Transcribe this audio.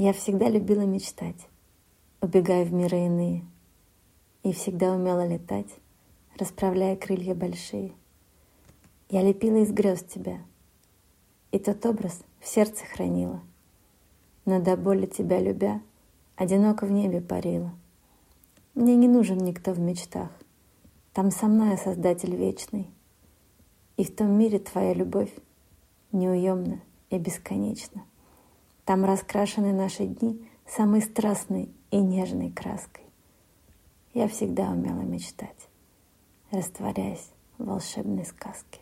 Я всегда любила мечтать, убегая в миры иные, и всегда умела летать, расправляя крылья большие. Я лепила из грез тебя, и тот образ в сердце хранила, но до боли тебя любя, одиноко в небе парила. Мне не нужен никто в мечтах, там со мной Создатель вечный, и в том мире твоя любовь неуемна и бесконечна. Там раскрашены наши дни самой страстной и нежной краской. Я всегда умела мечтать, растворяясь в волшебной сказке.